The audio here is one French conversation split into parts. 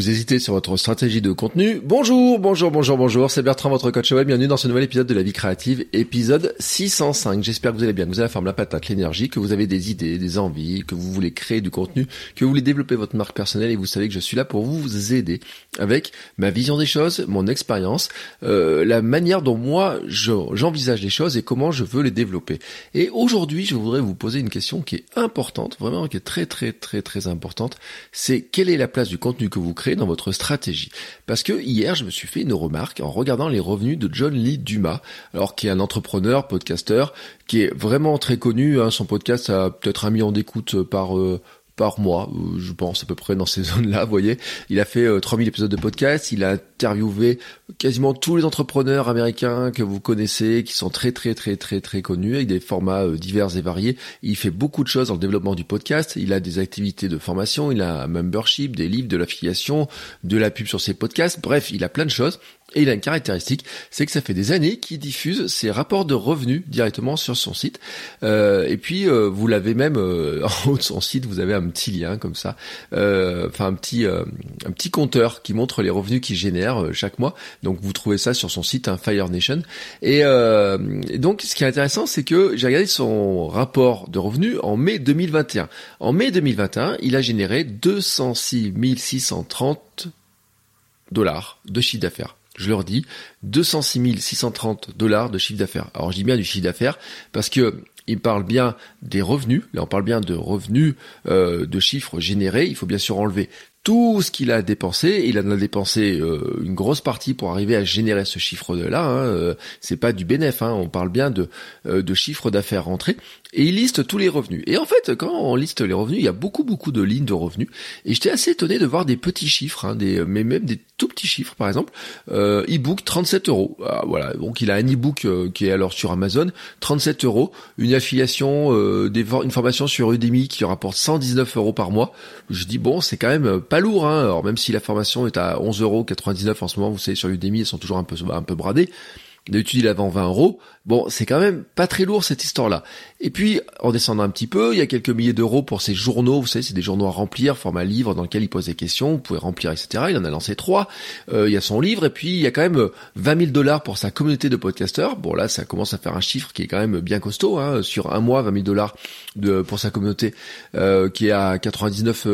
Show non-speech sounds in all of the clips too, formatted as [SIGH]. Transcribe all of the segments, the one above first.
Vous hésitez sur votre stratégie de contenu Bonjour, bonjour, bonjour, bonjour, c'est Bertrand, votre coach web. Bienvenue dans ce nouvel épisode de la vie créative, épisode 605. J'espère que vous allez bien, que vous avez la forme, la patate, l'énergie, que vous avez des idées, des envies, que vous voulez créer du contenu, que vous voulez développer votre marque personnelle et vous savez que je suis là pour vous aider avec ma vision des choses, mon expérience, euh, la manière dont moi j'envisage les choses et comment je veux les développer. Et aujourd'hui, je voudrais vous poser une question qui est importante, vraiment qui est très très très très importante. C'est quelle est la place du contenu que vous dans votre stratégie. Parce que hier, je me suis fait une remarque en regardant les revenus de John Lee Dumas, alors qui est un entrepreneur, podcasteur, qui est vraiment très connu. Hein. son podcast a peut-être un million d'écoutes par euh, par mois, euh, je pense à peu près dans ces [LAUGHS] zones-là, vous voyez. Il a fait 3000 euh, épisodes de podcast, il a interviewé quasiment tous les entrepreneurs américains que vous connaissez, qui sont très très très très très connus, avec des formats euh, divers et variés. Il fait beaucoup de choses dans le développement du podcast, il a des activités de formation, il a un membership, des livres, de l'affiliation, de la pub sur ses podcasts, bref, il a plein de choses. Et il a une caractéristique, c'est que ça fait des années qu'il diffuse ses rapports de revenus directement sur son site. Euh, et puis euh, vous l'avez même [LAUGHS] en haut de son site, vous avez un petit lien comme ça, enfin un petit un petit compteur qui montre les revenus qu'il génère chaque mois. Donc vous trouvez ça sur son site, hein, Fire Nation. Et, et donc ce qui est intéressant, c'est que j'ai regardé son rapport de revenus en mai 2021. En mai 2021, il a généré 206 630 dollars de chiffre d'affaires je leur dis, 206 630 dollars de chiffre d'affaires. Alors je dis bien du chiffre d'affaires parce que il parle bien des revenus, là on parle bien de revenus euh, de chiffres générés, il faut bien sûr enlever tout ce qu'il a dépensé, il en a dépensé euh, une grosse partie pour arriver à générer ce chiffre-là. Hein, euh, c'est pas du bénéf, hein, on parle bien de, euh, de chiffre d'affaires rentré. Et il liste tous les revenus. Et en fait, quand on liste les revenus, il y a beaucoup beaucoup de lignes de revenus. Et j'étais assez étonné de voir des petits chiffres, hein, des, mais même des tout petits chiffres. Par exemple, euh, e-book 37 euros. Ah, voilà, donc il a un e-book qui est alors sur Amazon, 37 euros. Une affiliation, des, une formation sur Udemy qui rapporte 119 euros par mois. Je dis bon, c'est quand même pas lourd, hein. Même si la formation est à 11,99€ en ce moment, vous savez sur Udemy, elles sont toujours un peu un peu. D'habitude, il avait 20 euros. Bon, c'est quand même pas très lourd cette histoire-là. Et puis, en descendant un petit peu, il y a quelques milliers d'euros pour ces journaux. Vous savez, c'est des journaux à remplir, format livre dans lequel il pose des questions. Vous pouvez remplir, etc. Il en a lancé trois. Euh, il y a son livre et puis il y a quand même 20 000 dollars pour sa communauté de podcasteurs. Bon, là, ça commence à faire un chiffre qui est quand même bien costaud. Hein. Sur un mois, 20 000 dollars pour sa communauté euh, qui est à 99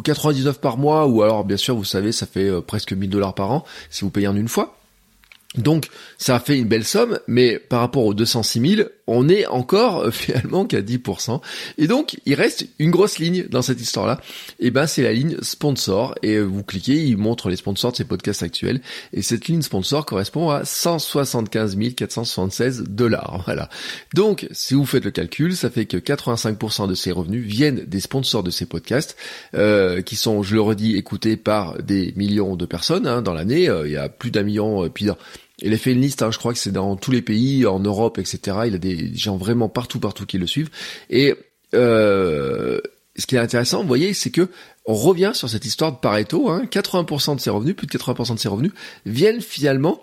99 par mois, ou alors bien sûr, vous savez, ça fait euh, presque 1000 dollars par an si vous payez en une fois. Donc ça fait une belle somme, mais par rapport aux 206 000, on est encore euh, [LAUGHS] finalement qu'à 10%. Et donc il reste une grosse ligne dans cette histoire-là. Et ben c'est la ligne sponsor. Et euh, vous cliquez, il montre les sponsors de ces podcasts actuels. Et cette ligne sponsor correspond à 175 476 dollars. [LAUGHS] Voilà. Donc si vous faites le calcul, ça fait que 85% de ces revenus viennent des sponsors de ces podcasts, euh, qui sont, je le redis, écoutés par des millions de personnes hein, dans l'année. il y a plus d'un million. Il a fait une liste, hein, je crois que c'est dans tous les pays, en Europe, etc. Il a des gens vraiment partout, partout qui le suivent. Et euh, ce qui est intéressant, vous voyez, c'est que on revient sur cette histoire de Pareto. Hein, 80% de ses revenus, plus de 80% de ses revenus, viennent finalement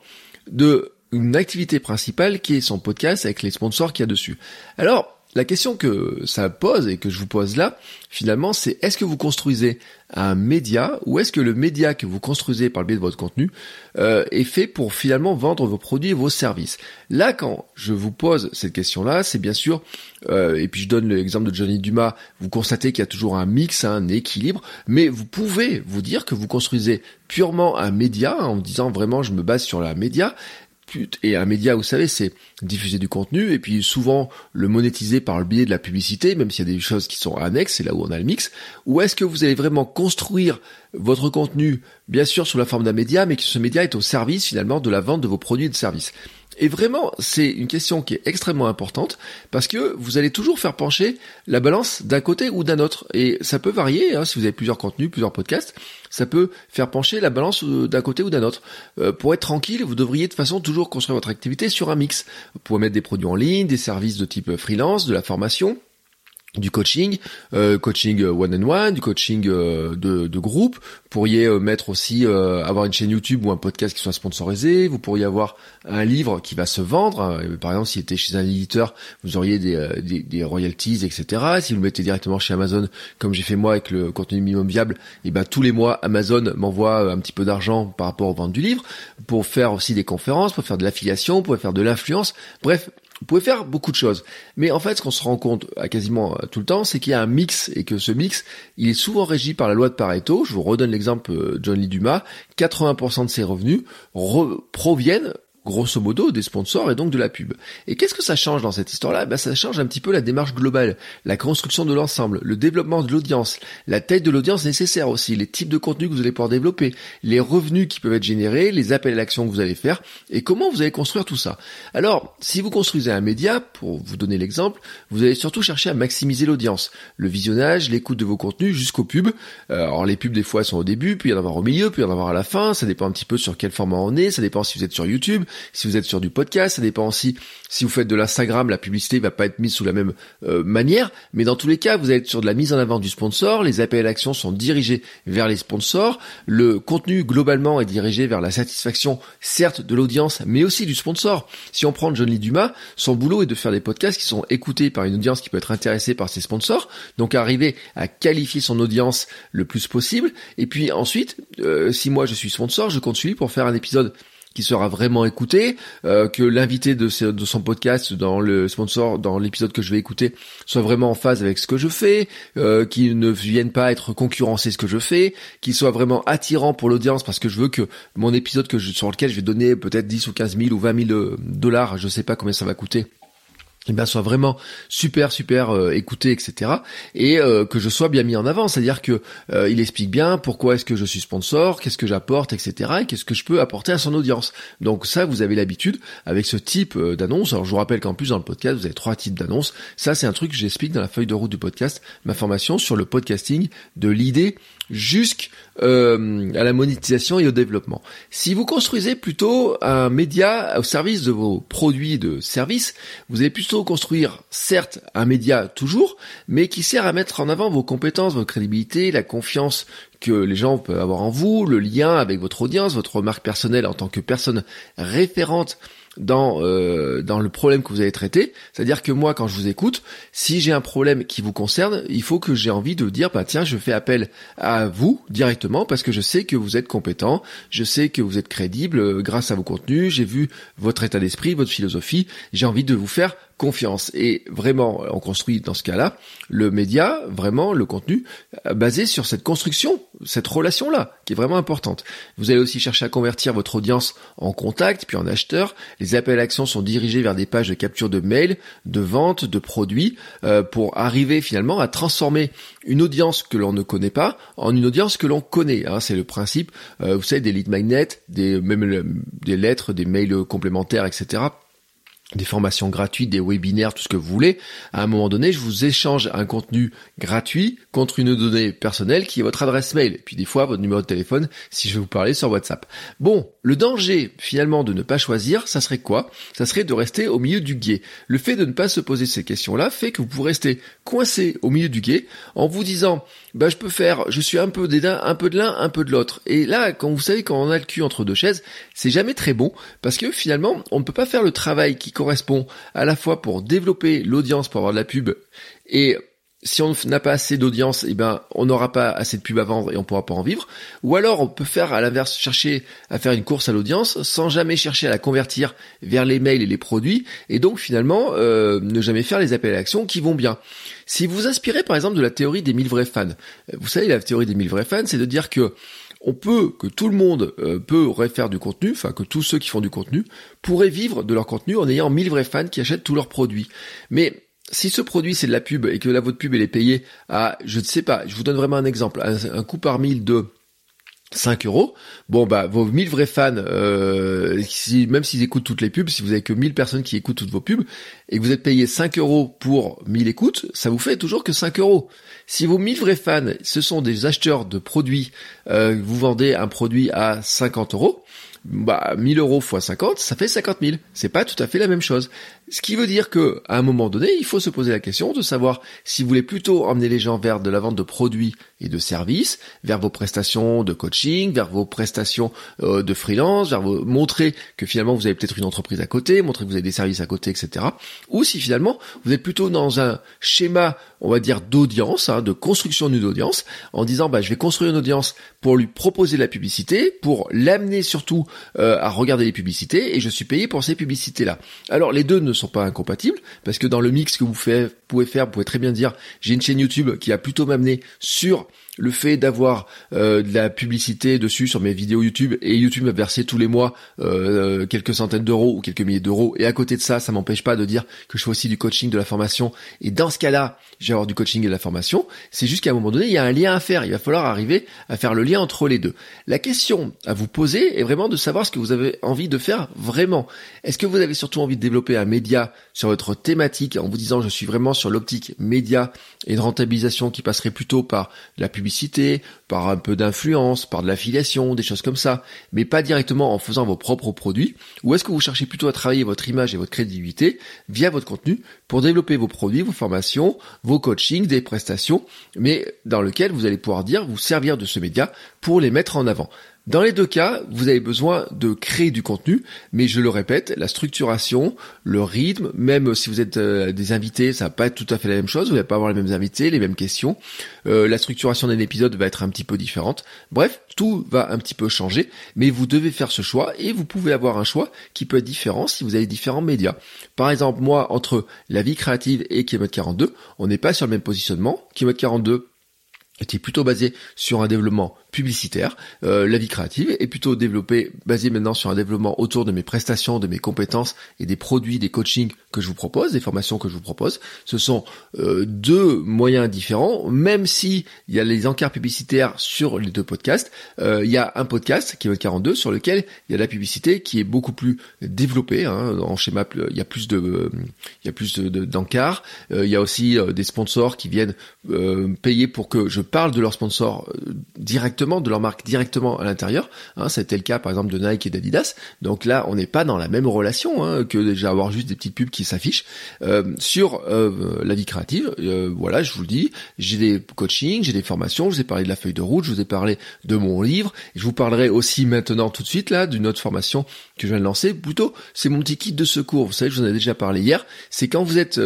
de une activité principale qui est son podcast avec les sponsors qu'il y a dessus. Alors, la question que ça pose et que je vous pose là, finalement, c'est est-ce que vous construisez un média ou est-ce que le média que vous construisez par le biais de votre contenu euh, est fait pour finalement vendre vos produits et vos services? Là, quand je vous pose cette question-là, c'est bien sûr, euh, et puis je donne l'exemple de Johnny Dumas, vous constatez qu'il y a toujours un mix, un équilibre, mais vous pouvez vous dire que vous construisez purement un média en disant vraiment je me base sur la média, et un média, vous savez, c'est diffuser du contenu et puis souvent le monétiser par le biais de la publicité, même s'il y a des choses qui sont annexes, c'est là où on a le mix. Ou est-ce que vous allez vraiment construire votre contenu, bien sûr sous la forme d'un média, mais que ce média est au service finalement de la vente de vos produits et de services? Et vraiment, c'est une question qui est extrêmement importante parce que vous allez toujours faire pencher la balance d'un côté ou d'un autre. Et ça peut varier, hein, si vous avez plusieurs contenus, plusieurs podcasts, ça peut faire pencher la balance euh, d'un côté ou d'un autre. Euh, pour être tranquille, vous devriez de façon toujours construire votre activité sur un mix. Vous pouvez mettre des produits en ligne, des services de type freelance, de la formation, du coaching, euh, coaching one on one, du coaching euh, de, groupe. Vous pourriez euh, mettre aussi avoir une chaîne YouTube ou un podcast qui soit sponsorisé. Vous pourriez avoir un livre qui va se vendre. Par exemple, s'il était chez un éditeur, vous auriez des, royalties, etc. Si vous le mettez directement chez Amazon, comme j'ai fait moi avec le contenu minimum viable, et eh ben tous les mois Amazon m'envoie un petit peu d'argent par rapport aux ventes du livre pour faire aussi des conférences, pour faire de l'affiliation, pour faire de l'influence. Bref, vous pouvez faire beaucoup de choses. Mais en fait, ce qu'on se rend compte à quasiment euh, tout le temps, c'est qu'il y a un mix et que ce mix, il est souvent régi par la loi de Pareto. Je vous redonne l'exemple euh, John Lee Dumas. 80% de ses revenus proviennent grosso modo des sponsors et donc de la pub. Et qu'est-ce que ça change dans cette histoire-là? Ben, Ça change un petit peu la démarche globale, la construction de l'ensemble, le développement de l'audience, la taille de l'audience nécessaire aussi, les types de contenus que vous allez pouvoir développer, les revenus qui peuvent être générés, les appels à l'action que vous allez faire et comment vous allez construire tout ça. Alors, si vous construisez un média, pour vous donner l'exemple, vous allez surtout chercher à maximiser l'audience, le visionnage, l'écoute de vos contenus jusqu'aux pubs. Euh, alors les pubs des fois sont au début, puis il y en avoir au milieu, puis il y en avoir à la fin, ça dépend un petit peu sur quel format on est, ça dépend si vous êtes sur YouTube, si vous êtes sur du podcast, ça dépend aussi si vous faites de l'Instagram, la publicité va pas être mise sous la même euh, manière, mais dans tous les cas, vous allez être sur de la mise en avant du sponsor, les appels à l'action sont dirigés vers les sponsors, le contenu globalement est dirigé vers la satisfaction certes de l'audience, mais aussi du sponsor. Si on prend John Lee Dumas, son boulot est de faire des podcasts qui sont écoutés par une audience qui peut être intéressée par ses sponsors, donc arriver à qualifier son audience le plus possible, et puis ensuite, euh, si moi je suis sponsor, je compte suivre pour faire un épisode qui sera vraiment écouté, euh, que l'invité de, de, son podcast dans le sponsor, dans l'épisode que je vais écouter, soit vraiment en phase avec ce que je fais, euh, qu'il ne vienne pas être concurrencé ce que je fais, qu'il soit vraiment attirant pour l'audience parce que je veux que mon épisode que je, sur lequel je vais donner peut-être 10 ou 15 000 ou 20 000 dollars, je sais pas combien ça va coûter, eh ben, soit vraiment super super euh, écouté etc et euh, que je sois bien mis en avant. C'est à dire que euh, il explique bien pourquoi est-ce que je suis sponsor qu'est-ce que j'apporte etc et qu'est-ce que je peux apporter à son audience. Donc ça vous avez l'habitude avec ce type d'annonce. Alors je vous rappelle qu'en plus dans le podcast vous avez trois types d'annonces. Ça c'est un truc que j'explique dans la feuille de route du podcast ma formation sur le podcasting de l'idée jusqu'à la monétisation et au développement. Si vous construisez plutôt un média au service de vos produits de services, vous allez plutôt construire, certes, un média toujours, mais qui sert à mettre en avant vos compétences, votre crédibilité, la confiance que les gens peuvent avoir en vous, le lien avec votre audience, votre marque personnelle en tant que personne référente dans euh, dans le problème que vous avez traité. C'est-à-dire que moi, quand je vous écoute, si j'ai un problème qui vous concerne, il faut que j'ai envie de dire, bah tiens, je fais appel à vous directement parce que je sais que vous êtes compétent, je sais que vous êtes crédible euh, grâce à vos contenus, j'ai vu votre état d'esprit, votre philosophie, j'ai envie de vous faire confiance. Et vraiment, on construit dans ce cas-là le média, vraiment le contenu, euh, basé sur cette construction, cette relation-là, qui est vraiment importante. Vous allez aussi chercher à convertir votre audience en contact, puis en acheteur. Les appels à action sont dirigés vers des pages de capture de mails, de vente, de produits, euh, pour arriver finalement à transformer une audience que l'on ne connaît pas en une audience que l'on connaît. Hein. C'est le principe, euh, vous savez, des lead magnets, des, même des lettres, des mails complémentaires, etc des formations gratuites, des webinaires, tout ce que vous voulez, à un moment donné, je vous échange un contenu gratuit contre une donnée personnelle qui est votre adresse mail, et puis des fois votre numéro de téléphone si je vais vous parler sur WhatsApp. Bon, le danger finalement de ne pas choisir, ça serait quoi? Ça serait de rester au milieu du guet. Le fait de ne pas se poser ces questions-là fait que vous pourrez rester coincé au milieu du guet en vous disant bah je peux faire, je suis un peu d'un, un peu de l'un, un peu de l'autre. Et là, quand vous savez quand on a le cul entre deux chaises, c'est jamais très bon parce que finalement, on ne peut pas faire le travail qui correspond à la fois pour développer l'audience pour avoir de la pub et si on n'a pas assez d'audience, eh ben, on n'aura pas assez de pub à vendre et on pourra pas en vivre. Ou alors, on peut faire à l'inverse, chercher à faire une course à l'audience sans jamais chercher à la convertir vers les mails et les produits, et donc finalement euh, ne jamais faire les appels à l'action qui vont bien. Si vous inspirez par exemple de la théorie des 1000 vrais fans, vous savez la théorie des 1000 vrais fans, c'est de dire que on peut, que tout le monde euh, peut faire du contenu, enfin que tous ceux qui font du contenu pourraient vivre de leur contenu en ayant 1000 vrais fans qui achètent tous leurs produits. Mais si ce produit c'est de la pub et que la votre pub elle est payée à, je ne sais pas, je vous donne vraiment un exemple, un, coup par mille de 5 euros, bon bah vos 1000 vrais fans, euh, si, même s'ils écoutent toutes les pubs, si vous avez que 1000 personnes qui écoutent toutes vos pubs, et que vous êtes payé 5 euros pour 1000 écoutes, ça vous fait toujours que 5 euros. Si vos 1000 vrais fans, ce sont des acheteurs de produits, euh, vous vendez un produit à 50 euros, bah 1000 euros x 50, ça fait 50 000. C'est pas tout à fait la même chose. Ce qui veut dire que à un moment donné, il faut se poser la question de savoir si vous voulez plutôt emmener les gens vers de la vente de produits et de services, vers vos prestations de coaching, vers vos prestations euh, de freelance, vers vos montrer que finalement vous avez peut-être une entreprise à côté, montrer que vous avez des services à côté, etc. Ou si finalement vous êtes plutôt dans un schéma, on va dire d'audience, hein, de construction d'une audience, en disant bah je vais construire une audience pour lui proposer de la publicité, pour l'amener surtout euh, à regarder les publicités, et je suis payé pour ces publicités là. Alors les deux ne sont pas incompatibles, parce que dans le mix que vous, pouvez faire, vous pouvez très bien dire, j'ai une chaîne YouTube qui a plutôt m'amener sur le fait d'avoir euh, de la publicité dessus sur mes vidéos YouTube et YouTube m'a versé tous les mois euh, quelques centaines d'euros ou quelques milliers d'euros. Et à côté de ça ça m'empêche pas de dire que je fais aussi du coaching de la formation. Et dans ce cas-là je vais avoir du coaching et de la formation. C'est juste qu'à un moment donné il y a un lien à faire. Il va falloir arriver à faire le lien entre les deux. La question à vous poser est vraiment de savoir ce que vous avez envie de faire vraiment. Est-ce que vous avez surtout envie de développer un média sur votre thématique en vous disant je suis vraiment sur l'optique média et de rentabilisation qui passerait plutôt par la publicité par un peu d'influence, par de l'affiliation, des choses comme ça, mais pas directement en faisant vos propres produits, ou est-ce que vous cherchez plutôt à travailler votre image et votre crédibilité via votre contenu pour développer vos produits, vos formations, vos coachings, des prestations, mais dans lequel vous allez pouvoir dire, vous servir de ce média pour les mettre en avant. Dans les deux cas, vous avez besoin de créer du contenu, mais je le répète, la structuration, le rythme, même si vous êtes euh, des invités, ça va pas être tout à fait la même chose, vous n'allez pas avoir les mêmes invités, les mêmes questions, euh, la structuration d'un épisode va être un petit peu différente. Bref, tout va un petit peu changer, mais vous devez faire ce choix et vous pouvez avoir un choix qui peut être différent si vous avez différents médias. Par exemple, moi, entre la vie créative et Kmode 42, on n'est pas sur le même positionnement. Kmode 42 était plutôt basé sur un développement publicitaire. Euh, la vie créative est plutôt développée, basée maintenant sur un développement autour de mes prestations, de mes compétences et des produits, des coachings que je vous propose, des formations que je vous propose. Ce sont euh, deux moyens différents, même si il y a les encarts publicitaires sur les deux podcasts. Euh, il y a un podcast qui est le 42 sur lequel il y a la publicité qui est beaucoup plus développée. Hein, en schéma, il y a plus de, il y a plus d'encarts. il y a aussi des sponsors qui viennent payer pour que je parle de leurs sponsors directement de leur marque directement à l'intérieur. Hein, C'était le cas par exemple de Nike et d'Adidas. Donc là, on n'est pas dans la même relation hein, que déjà avoir juste des petites pubs qui s'affichent. Euh, sur euh, la vie créative, euh, voilà, je vous le dis, j'ai des coachings, j'ai des formations, je vous ai parlé de la feuille de route, je vous ai parlé de mon livre, je vous parlerai aussi maintenant tout de suite là d'une autre formation que je viens de lancer. Plutôt, c'est mon petit kit de secours. Vous savez, je vous en ai déjà parlé hier. C'est quand vous êtes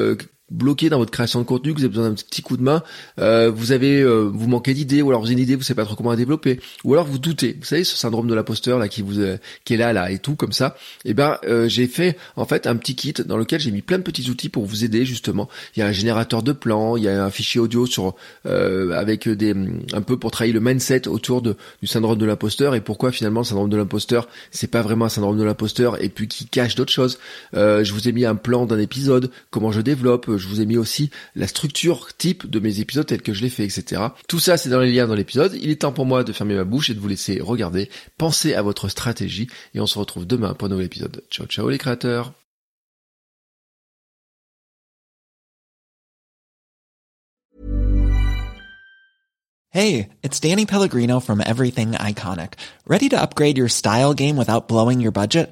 bloqué dans votre création de contenu, que vous avez besoin d'un petit coup de main, euh, vous avez, euh, vous manquez d'idées, ou alors vous avez une idée, vous savez pas trop comment la développer, ou alors vous doutez. Vous savez ce syndrome de l'imposteur là qui vous, euh, qui est là là et tout comme ça. Et eh ben j'ai fait en fait un petit kit dans lequel j'ai mis plein de petits outils pour vous aider justement. Il y a un générateur de plans, il y a un fichier audio sur avec des un peu pour travailler le mindset autour de, du syndrome de l'imposteur et pourquoi finalement le syndrome de l'imposteur c'est pas vraiment un syndrome de l'imposteur et puis qui cache d'autres choses. je vous ai mis un plan d'un épisode, comment je développe vous ai mis aussi la structure type de mes épisodes tels que je l'ai fait, etc. Tout ça, c'est dans les liens dans l'épisode. Il est temps pour moi de fermer ma bouche et de vous laisser regarder, penser à votre stratégie et on se retrouve demain pour un nouvel épisode. Ciao, ciao les créateurs. Hey, it's Danny Pellegrino from Everything Iconic. Ready to upgrade your style game without blowing your budget?